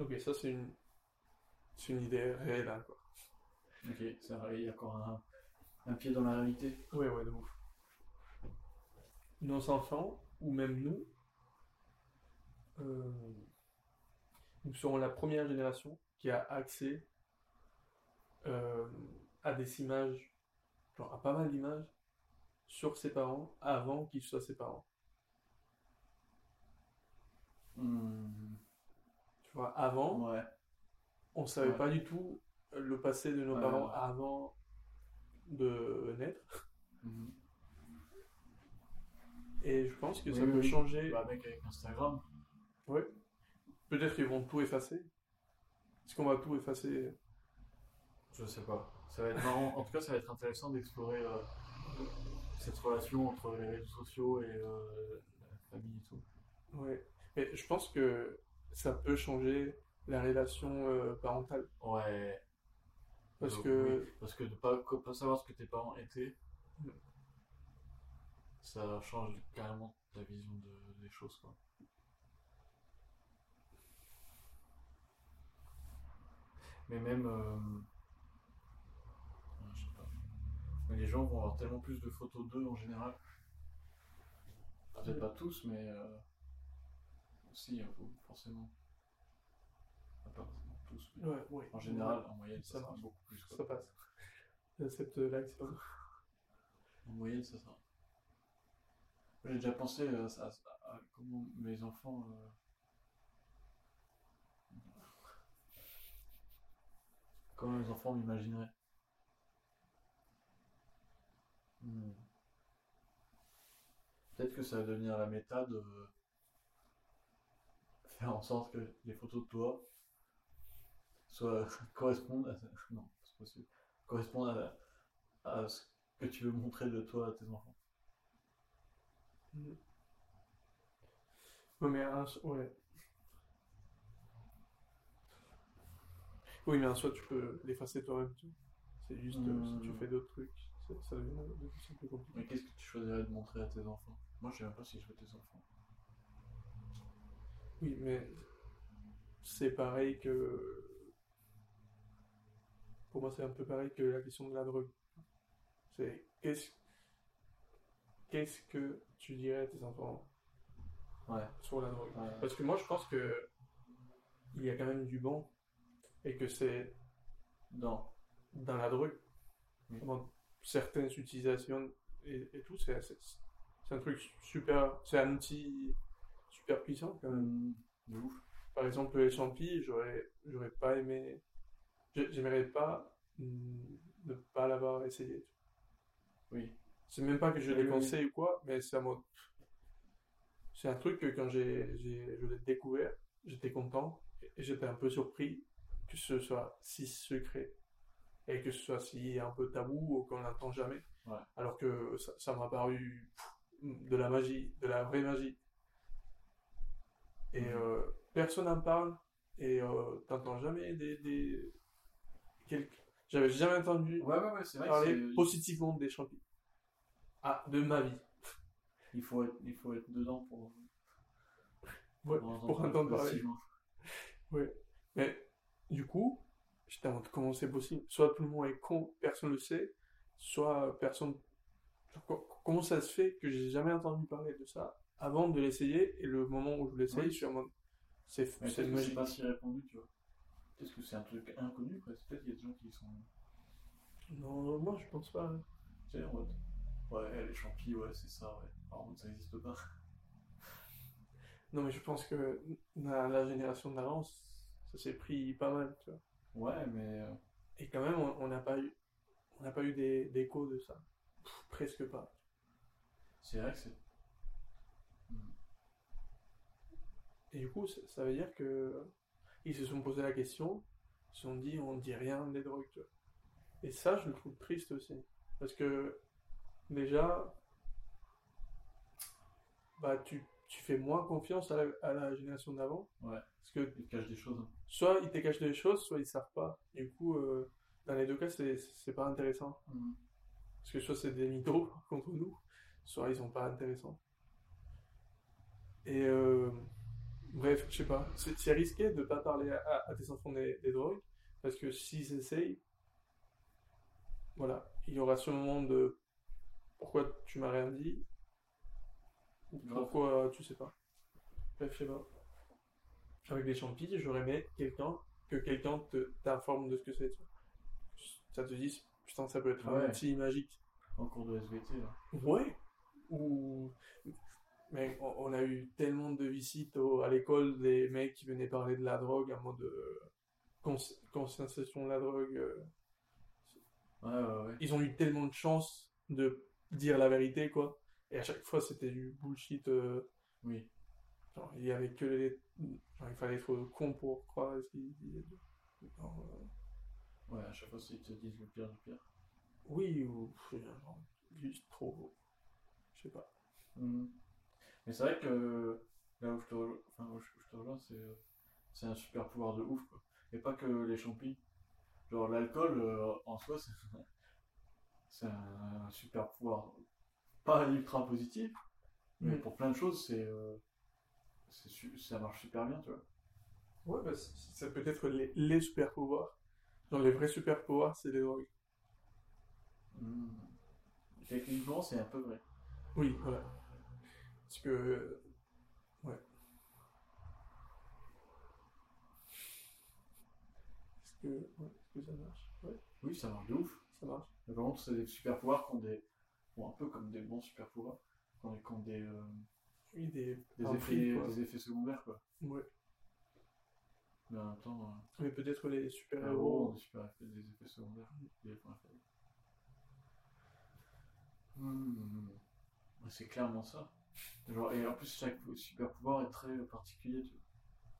Ok, ça c'est une, c'est une idée réelle, hein, quoi. Ok, ça, il y a encore un, un pied dans la réalité. Ouais, ouais, de ouf. Nos enfants, ou même nous, euh, nous serons la première génération qui a accès euh, à des images, genre à pas mal d'images, sur ses parents avant qu'ils soient ses parents. Hmm, Tu vois, avant, Ouais. on savait Ouais. pas du tout le passé de nos Ouais, parents avant de naître. Mhm. Et je pense que ça Oui, peut oui. changer. Bah, mec, avec Instagram. Ouais. Peut-être qu'ils vont tout effacer. Est-ce qu'on va tout effacer? Je sais pas. Ça va être marrant. En tout cas, ça va être intéressant d'explorer euh, cette relation entre les réseaux sociaux et euh, la famille et tout. Ouais. Mais je pense que ça peut changer la relation euh, parentale. Ouais. Parce Donc, que- oui, parce que de pas, pas savoir ce que tes parents étaient, ça change carrément ta vision de, des choses, quoi. Mais même, euh, ouais, je sais pas. Mais les gens vont avoir tellement plus de photos d'eux en général. Peut-être pas tous, mais euh, aussi, hein, forcément. Pas tous, mais Ouais, ouais. en général, en moyenne, Ça ça, sera marche. beaucoup plus. quoi. Ça passe. J'accepte l'action. En moyenne, c'est ça. J'ai déjà pensé euh, à, à- à comment mes enfants. euh, Comment mes enfants m'imagineraient. Hmm. Peut-être que ça va devenir la méta de faire en sorte que les photos de toi soient correspondent à non, possible. correspondent à, à ce que tu veux montrer de toi à tes enfants. Ouais, mais un, ouais. Oui, mais en soi, tu peux l'effacer toi-même. C'est juste euh, si tu Mhm. fais d'autres trucs, ça, ça devient de plus en plus compliqué. Mais qu'est-ce que tu choisirais de montrer à tes enfants? Moi, je sais même pas si je veux tes enfants. Oui, mais c'est pareil que. Pour moi, c'est un peu pareil que la question de la drogue. C'est qu'est-ce qu'est-ce que tu dirais à tes enfants Ouais. sur la drogue? Ouais. Parce que moi, je pense que il y a quand même du bon et que c'est Non. dans la drogue, Oui. dans certaines utilisations et, et tout, c'est un truc super, c'est un outil super puissant quand même. De ouf. Par exemple, les champis, j'aurais, j'aurais pas aimé. j'ai- J'aimerais pas mm, ne pas l'avoir essayé. Oui. C'est même pas que je les conseille ou quoi, mais c'est un. C'est un truc que quand j'ai, j'ai, je l'ai découvert, j'étais content et j'étais un peu surpris que ce soit si secret et que ce soit si un peu tabou ou qu'on n'entend jamais. Ouais. Alors que ça, ça m'a paru pff, de la magie, de la vraie magie. Et euh, personne n'en parle et euh, t'entends jamais des, J'avais jamais entendu Ouais, ouais, ouais, c'est vrai que parler c'est- positivement des champis. Ah, de ma vie. il faut être, il faut être dedans pour, Ouais, pour pour entendre parler. Ouais. Mais du coup, j'étais en comment c'est possible Soit tout le monde est con, personne le sait, soit personne. Co- Comment ça se fait que j'ai jamais entendu parler de ça? Avant de l'essayer et le moment où je l'essaye, Oui. je suis en mode c'est c'est magique. pas si répandu, tu vois. Peut-être que c'est un truc inconnu, presque. Peut-être qu'il y a des gens qui sont. Non, moi je pense pas. hein. Tu sais, en mode. Ouais, les champis, ouais, c'est ça, ouais. Par contre, ça n'existe pas. Non, mais je pense que dans la génération d'avant, ça s'est pris pas mal, tu vois. Ouais, mais. euh, Et quand même, on n'a pas eu, on n'a pas eu des- d'écho de ça. Pff, presque pas. c'est vrai que c'est. Hmm. Et du coup, ça, veut dire que ils se sont posé la question, ils se sont dit, on dit rien des drogues, tu vois. Et ça, je le trouve triste aussi. Parce que, déjà, bah, tu, tu fais moins confiance à la, à la génération d'avant. Ouais. Parce que Ils cachent des choses. soit ils te cachent des choses, soit ils savent pas. Du coup, euh, dans les deux cas, c'est c'est pas intéressant. Hmm. Parce que soit c'est des mythos contre nous, soit ils sont pas intéressants. Et euh, Bref, je sais pas. C'est risqué de pas parler à, à tes enfants des, des drogues, parce que s'ils essayent, voilà, il y aura ce moment de pourquoi tu m'as rien dit, ou pourquoi tu sais pas. Bref, je sais pas. Avec les champis, j'aurais aimé quelqu'un, que quelqu'un te t'informe de ce que c'est. Ça te dit, putain, ça peut être un Ouais. outil magique. En cours de SVT, là. Ouais. Ou. Mais on a eu tellement de visites au- à l'école des mecs qui venaient parler de la drogue, en mode euh, cons- conscientisation de la drogue. euh. Ouais, ouais, ouais. Ils ont eu tellement de chance de dire la vérité, quoi. Et à chaque fois, c'était du bullshit. euh, Oui. genre, il y avait que les. genre, il fallait être con pour croire ce qu'ils disaient. Ouais, à chaque fois, ils te disent le pire du pire. oui, ou. genre, juste trop. Je sais pas. Mhm. Mais c'est vrai que là où je te, enfin, où je, où je te rejoins, c'est c'est un super pouvoir de ouf, quoi. Et pas que les champis. Genre, l'alcool, euh, en soi, c'est c'est un super pouvoir. Pas ultra positif, mais Mm. pour plein de choses, c'est euh, c'est su- ça marche super bien, tu vois. Ouais, bah, c- ça peut être les, les super pouvoirs. Genre, les vrais super pouvoirs, c'est les drogues. Mhm. Techniquement, c'est un peu vrai. Oui, voilà. Parce que. Ouais. Est-ce que, ouais, est-ce que ça marche? Ouais, Oui, ça marche de ouf. ça marche. Mais par contre, c'est des super pouvoirs qui ont des. Bon, un peu comme des bons super pouvoirs, qui ont, qui ont des, euh, Oui, des, des, effets, prix, des effets secondaires, quoi. Ouais. Mais en même temps, euh, Mais peut-être les les héros super-héros. ont des, super effets, des effets secondaires. Des points faibles. Ouais, C'est clairement ça. Genre, et en plus, chaque super pouvoir est très particulier, tu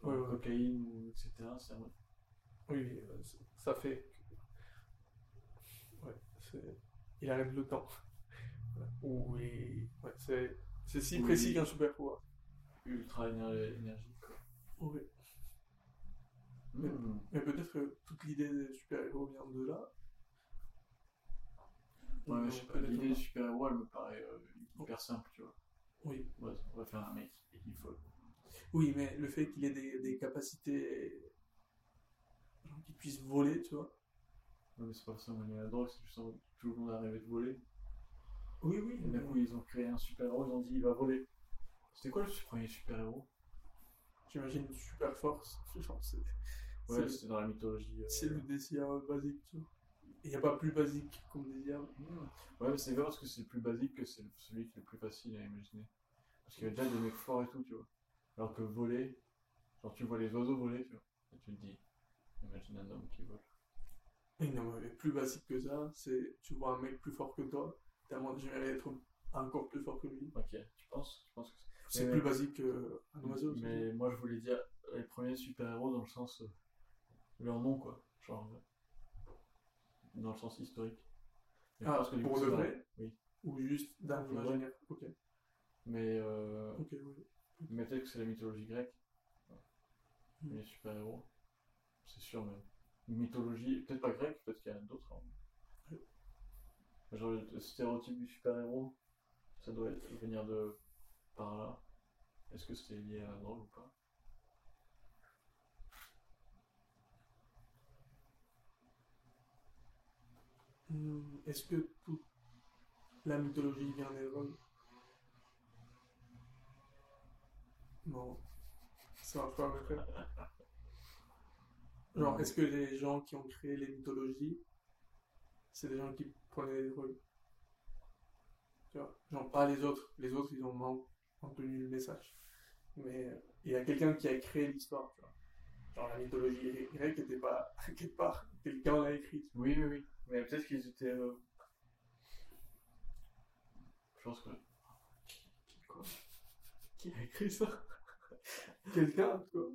vois. Ouais. Cocaïne, ou etc. Oui, euh, ça fait. que- Ouais, c'est. Il arrête le temps. Voilà. Ou il- Ouais, c'est. C'est si Oui. précis qu'un super pouvoir. ultra éner- énergique, quoi. Oui. Hmm. Mais peut-être que toute l'idée des super-héros vient de là. Ouais, Non, je sais pas, l'idée du super-héros, elle me paraît euh, hyper simple, tu vois. Oui. Ouais, on va faire un mec et il faut. Oui, mais le fait qu'il ait des, des capacités. qu'il puisse voler, tu vois. Non, mais c'est pas lié à la drogue, c'est juste que tout le monde a rêvé de voler. Oui, oui. Et d'un coup, ils ont créé un super-héros, ils ont dit il va voler. C'était quoi le premier super-héros? J'imagine une super force. Genre, c'est Ouais, c'est- dans la mythologie. euh, c'est le désir basique, tu vois. Il n'y a pas plus basique comme désir. hmm. Ouais, mais c'est pas parce que c'est le plus basique que c'est celui qui est le plus facile à imaginer. Parce qu'il y a déjà des mecs forts et tout, tu vois. Alors que voler, genre tu vois les oiseaux voler, tu vois. Et tu te dis, imagine un homme qui vole. Et non, mais plus basique que ça, c'est tu vois un mec plus fort que toi, tellement j'aimerais être encore plus fort que lui. Ok, tu penses? Tu penses que C'est Mais- plus basique qu'un oiseau. Mais moi je voulais dire les premiers super-héros dans le sens. euh, leur nom quoi. Genre. Dans le sens historique. Mais Ah, que pour coup, de vrai Oui. Ou juste d'un imaginaire. Ok, Mais, euh, ok, oui. mais peut-être que c'est la mythologie grecque. Mm. Les super-héros. C'est sûr même. Une mythologie, peut-être pas grecque, peut-être qu'il y en a d'autres. hein. Oui. Genre le, le stéréotype du super-héros, ça doit être, venir de par là. Est-ce que c'est lié à la drogue ou pas? Est-ce que toute la mythologie vient des drogues Non. Ça marche pas, mon frère. Genre, est-ce que les gens qui ont créé les mythologies, c'est des gens qui prenaient des drogues Tu vois Genre, pas les autres. Les autres, ils ont entendu le message. Mais euh, il y a quelqu'un qui a créé l'histoire, tu vois. Genre, la mythologie grecque n'était pas quelque part. Quelqu'un l'a écrite. Oui, oui, oui. Mais peut-être qu'ils étaient. euh, Je pense que. Quoi? Qui a écrit ça? Quelqu'un, quoi.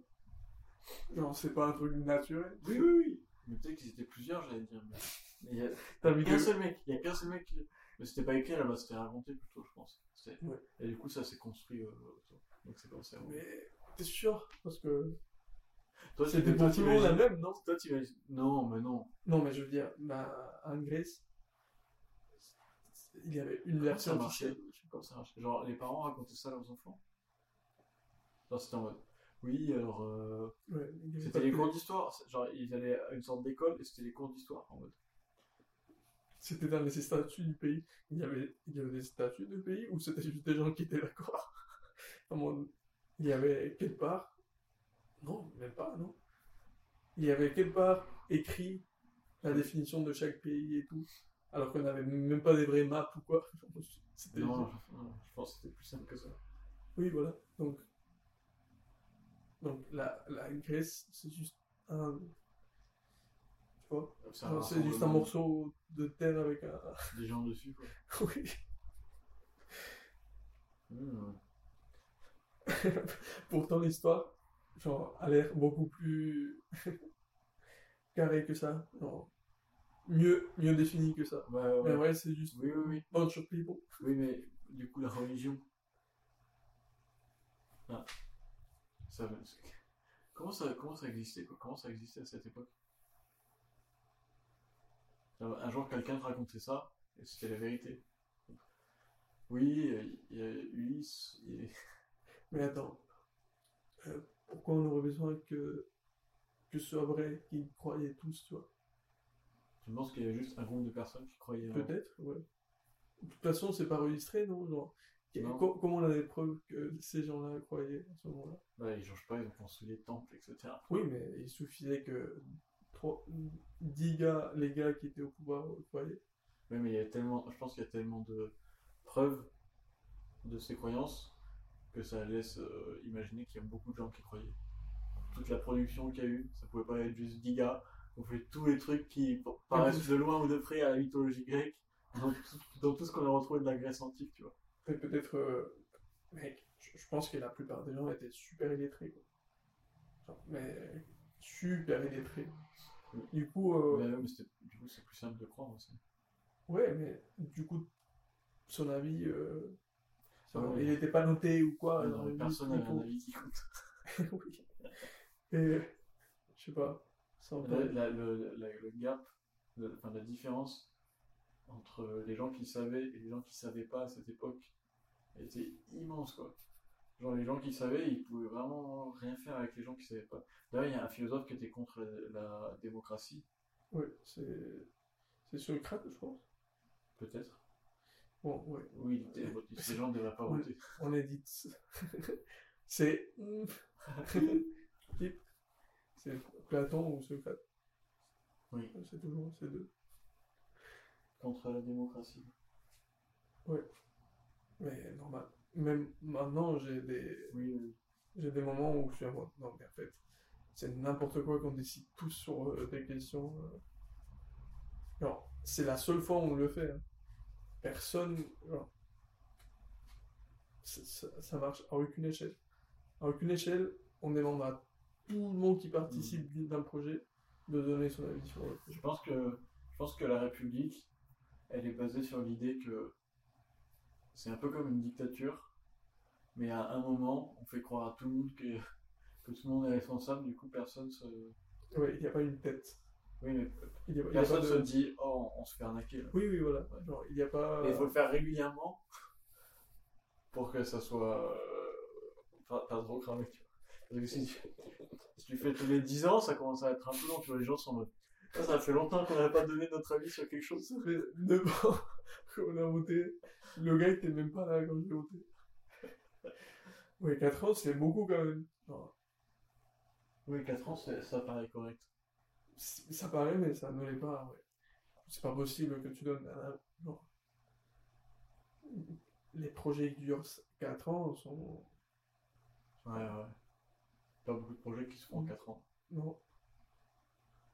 Genre, c'est pas un truc naturel. Oui, oui, oui. Mais peut-être qu'ils étaient plusieurs, j'allais dire. Mais mais il y a T'as vu qu'un seul mec. Il y a qu'un seul mec. qui- Mais c'était pas écrit à la base, c'était raconté plutôt, je pense. Ouais. Et du coup, ça s'est construit euh, autour. Donc c'est comme ça. Mais t'es sûr? Parce que Toi, c'était pour tout le monde la même, non? Toi, Non, mais non. Non, mais je veux dire, bah, en Grèce, il y avait une version ça marchait? Comment ça marche Genre, les parents racontaient ça à leurs enfants? Genre, c'était en mode. Oui, alors. euh, Ouais, C'était les cours d'histoire. Genre, ils allaient à une sorte d'école et c'était les cours d'histoire en mode. C'était dans les statuts du pays. Il y avait, il y avait des statuts du pays ou c'était juste des gens qui étaient d'accord? Il y avait quelque part. Non, même pas, non. Il y avait quelque part écrit la définition de chaque pays et tout. Alors qu'on n'avait même pas des vraies maps ou quoi. Non, je, non, je pense que c'était plus simple que ça. Oui, voilà. Donc, donc la, la Grèce, c'est juste un. Tu vois C'est juste un morceau de terre avec un. Des gens dessus, quoi. oui. Hmm. Pourtant, l'histoire, genre, a l'air beaucoup plus carrée que ça. Genre, mieux, mieux définie que ça. Ouais, ouais. Mais ouais, c'est juste Oui, oui, oui. bunch of people. Oui, mais du coup, la religion. Ah. Ça, comment, ça, comment ça existait, quoi? Comment ça existait à cette époque? Alors, Un jour, quelqu'un te racontait ça, et c'était la vérité. Oui, il y a Ulysse, Mais attends, euh, pourquoi on aurait besoin que, que ce soit vrai, qu'ils croyaient tous, tu vois Je pense qu'il y avait juste un groupe de personnes qui croyaient. en- Peut-être, ouais. De toute façon, c'est pas enregistré, non Genre, Non. co- comment on a des preuves que ces gens-là croyaient à ce moment-là? Bah, ils changent pas, ils ont construit des temples, etc. Oui, mais il suffisait que 10 gars, les gars qui étaient au pouvoir, euh, croyaient. Oui, mais il y a tellement, je pense qu'il y a tellement de preuves de ces croyances que ça laisse euh, imaginer qu'il y a beaucoup de gens qui croyaient. Toute la production qu'il y a eu, ça pouvait pas être juste 10 gars. On fait tous les trucs qui paraissent de loin ou de près à la mythologie grecque, dans tout, dans tout ce qu'on a retrouvé de la Grèce antique, tu vois. Peut-être, euh, mec, je, pense que la plupart des gens étaient super illettrés, quoi. Mais super illettrés. Du coup, euh, Mais, du coup, c'est plus simple de croire aussi. ouais, mais du coup, son avis, euh, il n'était pas noté ou quoi. Non, livre, personne coup. un avis qui compte. oui. Et, je sais pas, La, la- le, la- le gap, le- enfin, la différence entre les gens qui savaient et les gens qui savaient pas à cette époque était immense, quoi. Genre, les gens qui savaient, ils pouvaient vraiment rien faire avec les gens qui savaient pas. D'ailleurs, il y a un philosophe qui était contre la, la démocratie, Ouais, c'est. C'est Socrate, je pense. peut-être. Bon, ouais. Oui. Ces gens ne devraient pas Ouais. voter. On édite. c'est. Type. C'est Platon ou Socrate. Oui, C'est toujours ces deux. contre la démocratie. Mais normal. Même maintenant, j'ai des. Oui, oui. J'ai des moments où je suis en mode, non, mais en fait, c'est n'importe quoi qu'on décide tous sur euh, des questions. euh. Genre, c'est la seule fois où on le fait. hein. Personne. genre, ça, marche à aucune échelle. À aucune échelle, on demande à tout le monde qui participe d'un projet de donner son avis sur le projet. Je pense que, je pense que la République, elle est basée sur l'idée que c'est un peu comme une dictature, mais à un moment, on fait croire à tout le monde que, que tout le monde est responsable, du coup, personne se, Ouais, il n'y a pas une tête. Oui, mais Il y a, y personne pas se de... dit, oh, on se fait arnaquer. Là. Oui, oui, voilà. Genre, il n'y a pas. Il faut le faire régulièrement pour que ça soit euh, pas, trop cramé. Tu vois. Parce que si, tu, si tu fais tous les 10 ans, ça commence à être un peu long. Tu vois, les gens sont en mode, ça, ça fait longtemps qu'on n'avait pas donné notre avis sur quelque chose. Ça fait 9 ans qu'on a voté. Le gars était même pas là quand j'ai voté. Ouais, 4 ans, c'est beaucoup quand même. Oui, 4 ans, ça paraît correct. Ça paraît, mais ça ne l'est pas. Ouais. C'est pas possible que tu donnes. Genre, les projets qui durent 4 ans sont. Ouais, ouais. Pas beaucoup de projets qui se font en 4 ans. Non.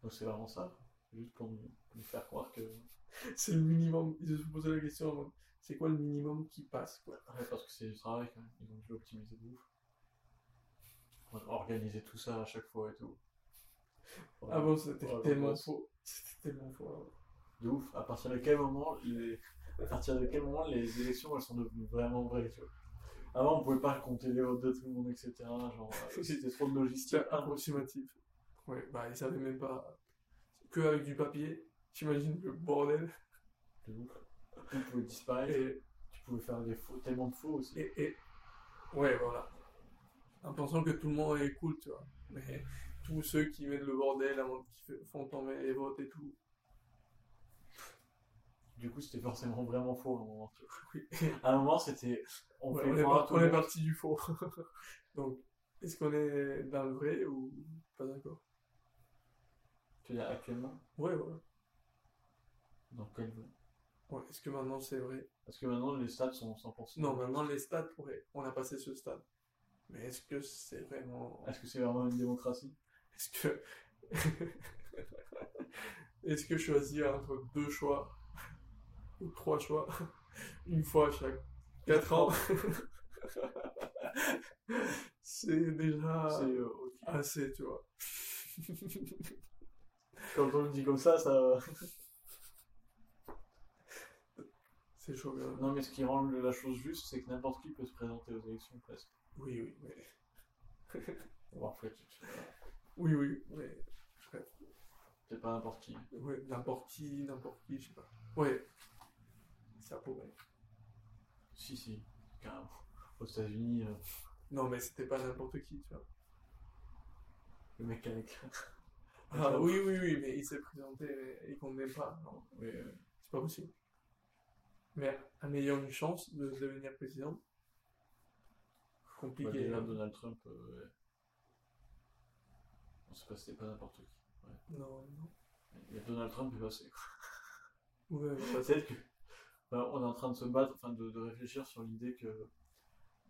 Donc c'est vraiment ça. Juste pour nous, nous faire croire que. C'est le minimum. Ils se sont posé la question c'est quoi le minimum qui passe quoi? Ouais, parce que c'est du travail quand même. Ils ont dû optimiser de ouf. Organiser tout ça à chaque fois et tout. Avant, c'était Ouais, tellement faux. C'était tellement faux. De ouf. À partir de quel moment les... à partir de quel moment les élections elles sont devenues vraiment vraies, tu vois? Avant on pouvait pas compter les votes de tout le monde, etc. Genre euh, c'était trop de logistique. C'était approximatif. Ouais, bah ils savaient même pas. Que avec du papier. J'imagine le bordel. De ouf. Tout pouvait disparaître. Et, Tu pouvais faire des faux, tellement de faux aussi. et, et- Ouais, voilà. en pensant que tout le monde est cool, tu vois. Mais tous ceux qui mettent le bordel, avant- qui font tomber les votes et tout. Du coup, c'était forcément vraiment faux à un moment. Oui. À un moment, c'était. On Ouais, fait on, est, on parti du faux. Donc, est-ce qu'on est dans le vrai ou pas encore Tu veux dire actuellement? Ouais, ouais. Dans quel ouais. Est-ce que maintenant c'est vrai? Parce que maintenant, les stats sont 100%. Non, maintenant les stats, ouais, on a passé ce stade. Mais est-ce que c'est vraiment. Est-ce que c'est vraiment une démocratie? Est-ce que. Est-ce que choisir entre deux choix ou trois choix, une fois chaque quatre ans, c'est déjà euh, assez, tu vois. Quand on le dit comme ça, ça. C'est chaud. Non, mais ce qui rend la chose juste, c'est que n'importe qui peut se présenter aux élections presque. Oui, oui, mais. Bon, c'est Oui, oui, mais. bref. c'est pas n'importe qui. Ouais, n'importe qui, n'importe qui, je sais pas. Ouais. Ça pourrait. Si, si, carrément. Aux États-Unis, euh, Non, mais c'était pas n'importe qui, tu vois. le mec avec. Ah oui, oui, oui, mais il s'est présenté et qu'on n'aime pas. Non, Oui, euh, c'est pas possible. Mais en ayant une chance de devenir président, compliqué. déjà, hein. Donald Trump. euh, ouais. On sait pas, c'était pas n'importe qui. Non, non. Il y a Donald Trump est passé. Ouais, ouais, Peut-être que. bah, on est en train de se battre, enfin de, de réfléchir sur l'idée que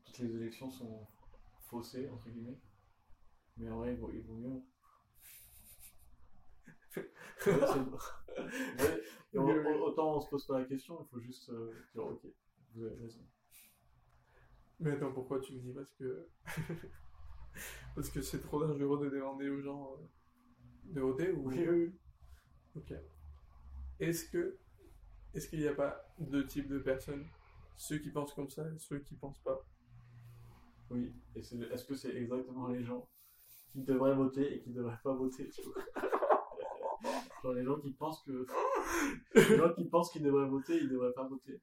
toutes les élections sont faussées, entre guillemets. Mais en vrai, il vaut, il vaut mieux. Ouais, Ouais, et on- oui. autant on se pose pas la question, il faut juste euh, dire ok, vous avez raison. Mais attends, pourquoi tu me dis? Parce que. Parce que c'est trop dangereux de demander aux gens euh, de voter ou. oui. Ok. Est-ce que. Est-ce qu'il n'y a pas deux types de personnes? Ceux qui pensent comme ça et ceux qui pensent pas. Oui, est-ce que c'est exactement les gens qui devraient voter et qui devraient pas voter tu vois? Genre les gens qui pensent que. Les gens qui pensent qu'ils devraient voter, ils devraient pas voter.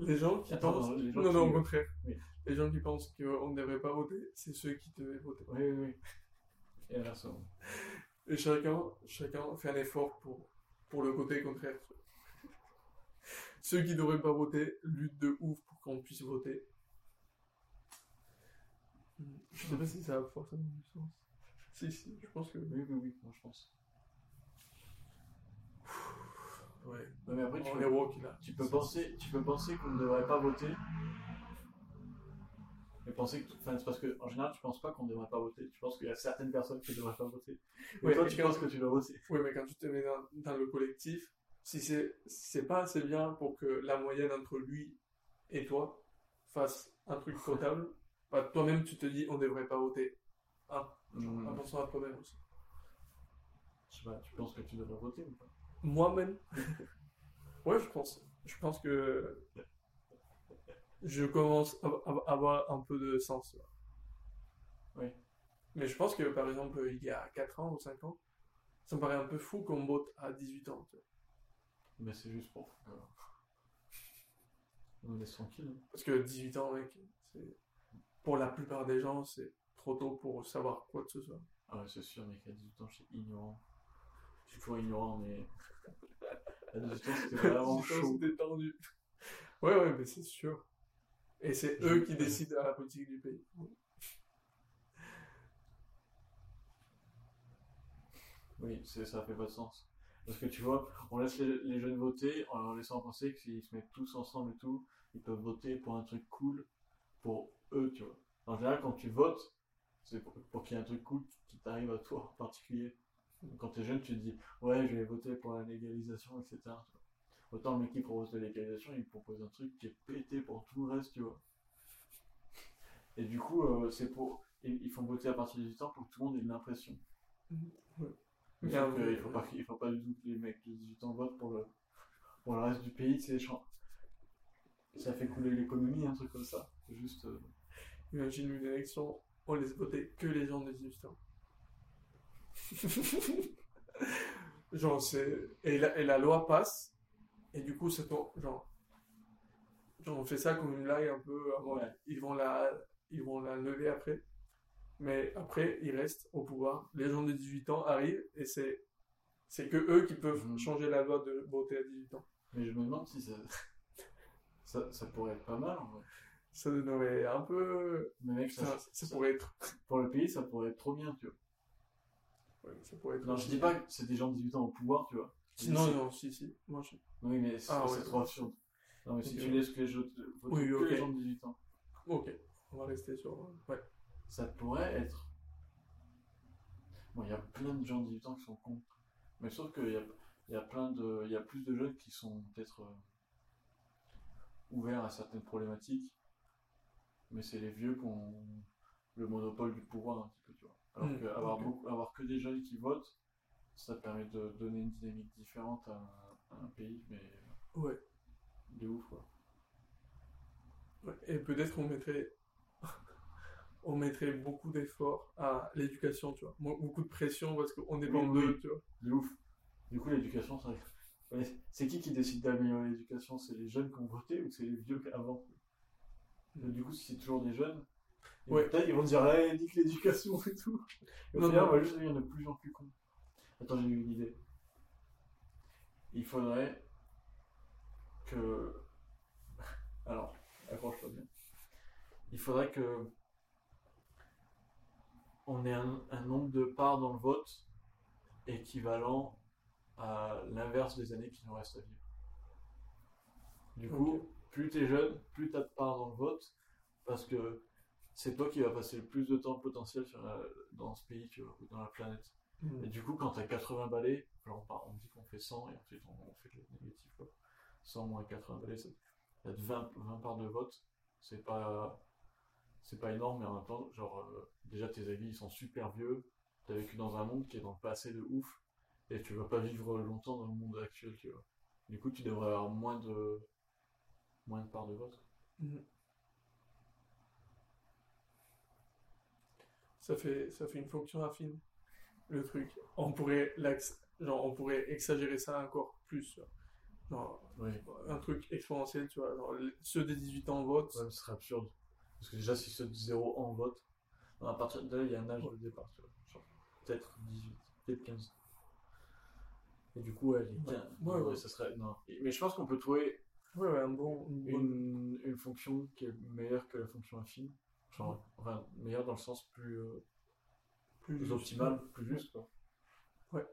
Les gens qui Attends, pensent. non, les gens non, au contraire. Oui. Les gens qui pensent qu'on ne devrait pas voter, c'est ceux qui devaient voter. Oui, oui, oui. Et inversement. Et chacun, chacun fait un effort pour, pour le côté contraire. Ceux qui ne devraient pas voter luttent de ouf pour qu'on puisse voter. Je sais pas si ça a forcément du sens. Si, si, je pense que. Oui, oui, oui, moi je pense. Ouais. Non, mais après, tu peux, woke là. tu peux penser, tu peux penser qu'on ne devrait pas voter. Mais penser que. Enfin, c'est parce que, en général, tu penses pas qu'on ne devrait pas voter. Tu penses qu'il y a certaines personnes qui ne devraient pas voter. Ouais, toi, tu penses que tu dois voter. Oui, mais quand tu te mets dans, dans le collectif, si c'est c'est pas assez bien pour que la moyenne entre lui et toi fasse un truc potable, bah, toi-même tu te dis on devrait pas voter. Ah, Hmm. en pensant à toi-même aussi. Je sais pas, tu penses que tu devrais voter ou pas? Moi-même Ouais, je pense. Je pense que je commence à avoir un peu de sens. Oui. Mais je pense que par exemple, il y a 4 ans ou 5 ans, ça me paraît un peu fou qu'on vote à 18 ans. tu vois. Mais c'est juste pour. On nous laisse tranquille. hein. Parce que 18 ans, mec, c'est... pour la plupart des gens, c'est trop tôt pour savoir quoi que ce soit. Ah ouais, c'est sûr, mec, à 18 ans, j'étais ignorant. Je suis toujours ignorant, mais. 18 ans, c'était vraiment 18 ans, chaud. c'était tendu. Ouais, ouais, mais c'est sûr. Et c'est Je- eux qui décident à la politique du pays. Oui, c'est- ça fait pas de sens. Parce que tu vois, on laisse les, les jeunes voter en leur laissant penser que s'ils se mettent tous ensemble et tout, ils peuvent voter pour un truc cool pour eux, tu vois. En général, quand tu votes, c'est pour, pour qu'il y ait un truc cool qui t'arrive à toi en particulier. Quand t'es jeune, tu te dis, ouais, je vais voter pour la légalisation, etc. tu. Autant le mec qui propose la légalisation, il propose un truc qui est pété pour tout le reste, tu vois. Et du coup, euh, c'est pour. Ils, font voter à partir de 18 ans pour que tout le monde ait de l'impression. Sauf euh, qu'il faut pas, il faut pas du tout que les mecs de 18 ans votent pour le, pour le reste du pays, c'est. Ça fait couler l'économie, un truc comme ça. C'est juste. euh, Imagine une élection, on laisse voter que les gens de 18 ans. genre, c'est. Et la, et la loi passe, et du coup, c'est ton. Genre. Genre, on fait ça comme une blague un peu. avant, Ouais. Ils vont la, ils vont la lever après. Mais après, ils restent au pouvoir. Les gens de 18 ans arrivent et c'est, c'est que eux qui peuvent Mhm. changer la loi de voter à 18 ans. Mais je me demande si ça, ça, ça pourrait être pas mal en vrai. Ça donnerait un peu. Mais mec, ça, Ça, ça pourrait être. pour le pays, ça pourrait être trop bien, tu vois. Ouais, ça pourrait être Non, je dis pas que c'est des gens de 18 ans au pouvoir, tu vois. Non, si- non, si, si. Moi, je... Oui, mais c'est Ah, ouais. trop absurde. Non, mais si tu laisses que les, jeux, Oui, que les gens de 18 ans, Ok, on va rester sur. Ouais. ça pourrait être. Bon, il y a plein de gens de 18 ans qui sont cons. Mais sauf qu'il y a, il y a plein de. Il y a plus de jeunes qui sont peut-être euh, ouverts à certaines problématiques. Mais c'est les vieux qui ont le monopole du pouvoir un petit peu, tu vois. Alors Mm, ok. beaucoup, avoir que des jeunes qui votent, ça permet de donner une dynamique différente à, un- à un pays, mais Ouais. de ouf, quoi. Ouais, Et peut-être on mettrait, on mettrait beaucoup d'efforts à l'éducation, tu vois. Beaucoup de pression parce qu'on dépend Oui, d'eux, oui. tu vois. De ouf. Du coup, l'éducation, ça... c'est qui qui décide d'améliorer l'éducation? C'est les jeunes qui ont voté ou c'est les vieux avant? Mais Du coup, si c'est toujours des jeunes, Ouais. ils vont dire hey, nique l'éducation et tout. Et Non, final, on va juste devenir de plus en plus cons. Attends, j'ai eu une idée. Il faudrait que. Alors, accroche-toi bien. Il faudrait que. On ait un, un nombre de parts dans le vote équivalent à l'inverse des années qui nous restent à vivre. Du coup, plus t'es jeune, plus t'as de parts dans le vote, parce que c'est toi qui vas passer le plus de temps potentiel sur la- dans ce pays, tu vois, ou dans la planète. Mm. Et du coup, quand t'as 80 balais, alors on, part- on dit qu'on fait 100 et ensuite on, on fait le négatif. Quoi. 100 moins 80 balais, ça ça fait 20, 20 parts de vote. C'est pas, c'est pas énorme, mais en même temps, genre, euh, déjà tes avis ils sont super vieux. T'as vécu dans un monde qui est dans le passé de ouf. Et tu vas pas vivre longtemps dans le monde actuel, tu vois. Du coup, tu devrais avoir moins de, moins de parts de vote. Mhm. Ça fait, ça fait une fonction affine, le truc. On pourrait, genre, on pourrait exagérer ça encore plus. Genre, Oui. un truc exponentiel, tu vois. Genre, ceux des 18 ans votent. Ouais, ce serait absurde. Parce que déjà, si ceux de 0 ans votent, à partir de là, il y a un âge de départ, tu vois. Genre, peut-être 18, peut-être 15. Et du coup, ouais, les 15. Ouais, non, ouais. mais ça serait. Non. Mais je pense qu'on peut trouver Ouais, ouais, un bon. une bonne- une, une fonction qui est meilleure que la fonction affine. Genre, enfin, meilleure dans le sens plus, euh, plus optimal, plus juste, quoi. Ouais.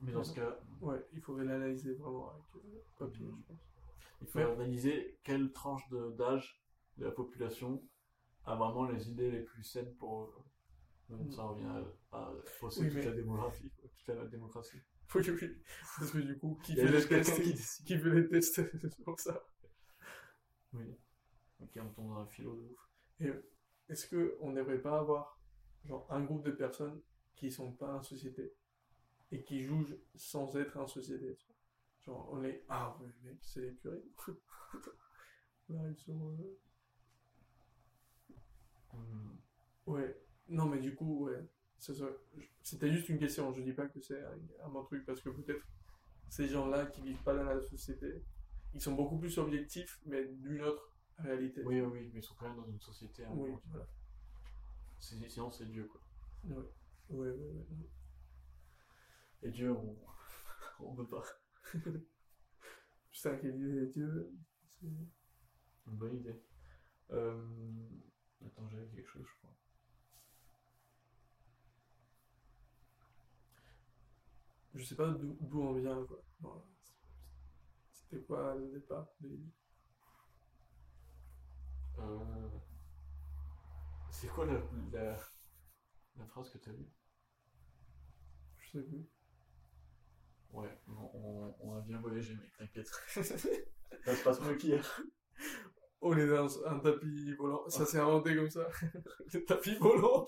Mais dans ce cas, Ouais, il faudrait l'analyser vraiment avec euh, papier, Mhm. je pense. il faut analyser quelle tranche d'âge de, la population a vraiment les idées les plus saines pour. euh, donc Mm. Ça revient à, à fausser Oui, toute mais- la démographie, quoi, toute la démocratie. Oui, oui. Parce que du coup, qui fait les tests qui décide. Qui fait les tests c'est pour ça. Oui. Ok, on tombe dans un philo de ouf. Et est-ce que on n'aimerait pas avoir genre un groupe de personnes qui sont pas en société et qui jugent sans être en société tu vois? Genre on est ah ouais mec c'est les curés. Là ils sont euh, Hmm. ouais non mais du coup ouais c'était juste une question je dis pas que c'est un, un bon truc parce que peut-être ces gens-là qui vivent pas dans la société ils sont beaucoup plus objectifs mais d'une autre réalité. Oui, oui, oui, mais ils sont quand même dans une société. hein, Oui, voilà. c'est- Sinon, c'est Dieu, quoi. Ouais, ouais, ouais. Et Dieu, on, on peut pas. Putain, quelle idée, Dieu. C'est- Une bonne idée. Euh... Attends, j'avais quelque chose, je crois. Je sais pas d'où d'où on vient, quoi. Bon, C'était quoi le départ de l'idée Euh... C'est quoi la, la, la phrase que t'as lue Je sais plus. Ouais, on, on, on a bien voyagé, mec, t'inquiète. Ça se passe mieux qu'hier. On est dans un tapis volant. Ça s'est inventé comme ça. le tapis volant.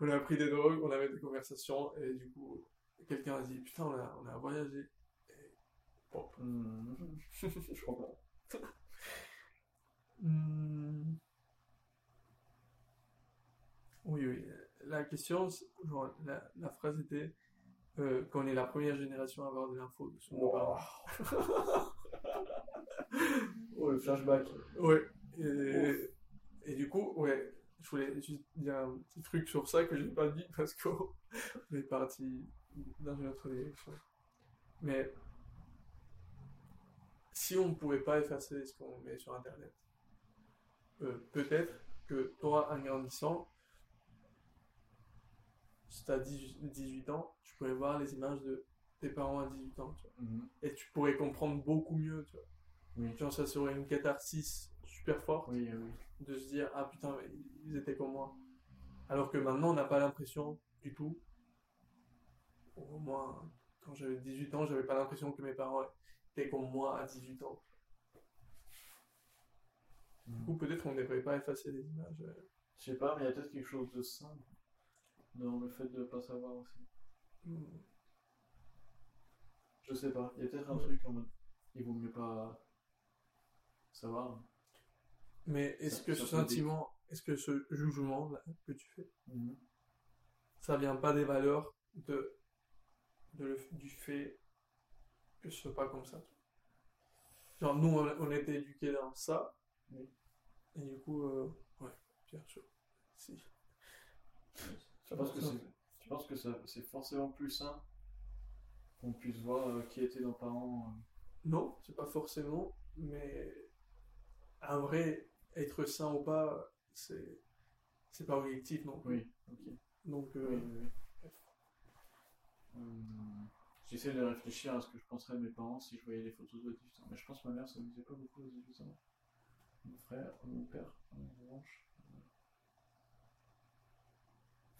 On a pris des drogues, on avait des conversations, et du coup, quelqu'un a dit Putain, on a, on a voyagé. Et... Bon. Hmm, Je comprends. Hmm. Oui, oui. La question, genre, la, la phrase était euh, qu'on est la première génération à avoir de l'info nos parents. Oh, le flashback. Ouais. Et et du coup, ouais, je voulais juste dire un petit truc sur ça que j'ai pas dit parce qu'on est parti dans une autre direction. Mais si on ne pouvait pas effacer ce qu'on met sur Internet, euh, peut-être que toi, en grandissant, si tu as 18 ans, tu pourrais voir les images de tes parents à 18 ans, tu vois. Mhm. Et tu pourrais comprendre beaucoup mieux, tu vois. Oui. Genre, ça serait une catharsis super forte Oui, oui. de se dire, ah putain, ils étaient comme moi. Alors que maintenant, on n'a pas l'impression du tout. Au moins, quand j'avais 18 ans, j'avais pas l'impression que mes parents étaient comme moi à 18 ans. Du coup, peut-être qu'on ne devrait pas effacer les images. euh. Je sais pas, mais il y a peut-être quelque chose de sain dans le fait de pas savoir aussi. Hmm. Je sais pas, il y a peut-être un Ouais. truc en mode. Il vaut mieux pas savoir. Mais est-ce Ça- que ça ce peut sentiment, est-ce que ce jugement là, que tu fais, Mhm. ça vient pas des valeurs de, de le- du fait que ce soit pas comme ça? Genre, nous, on, on été éduqués dans ça. Oui. Et du coup, euh, ouais, bien sûr. Si. Tu penses que c'est, tu penses que c'est forcément plus sain qu'on puisse voir euh, qui étaient nos parents euh, Non, c'est pas forcément, mais un vrai être sain ou pas, c'est c'est pas objectif non plus. Oui, ok. Donc, Oui. Hum, J'essaie de réfléchir à ce que je penserais de mes parents si je voyais les photos de 18 ans. Mais je pense que ma mère, ça ne disait pas beaucoup aux 18 ans. Mon frère, mon père, en revanche.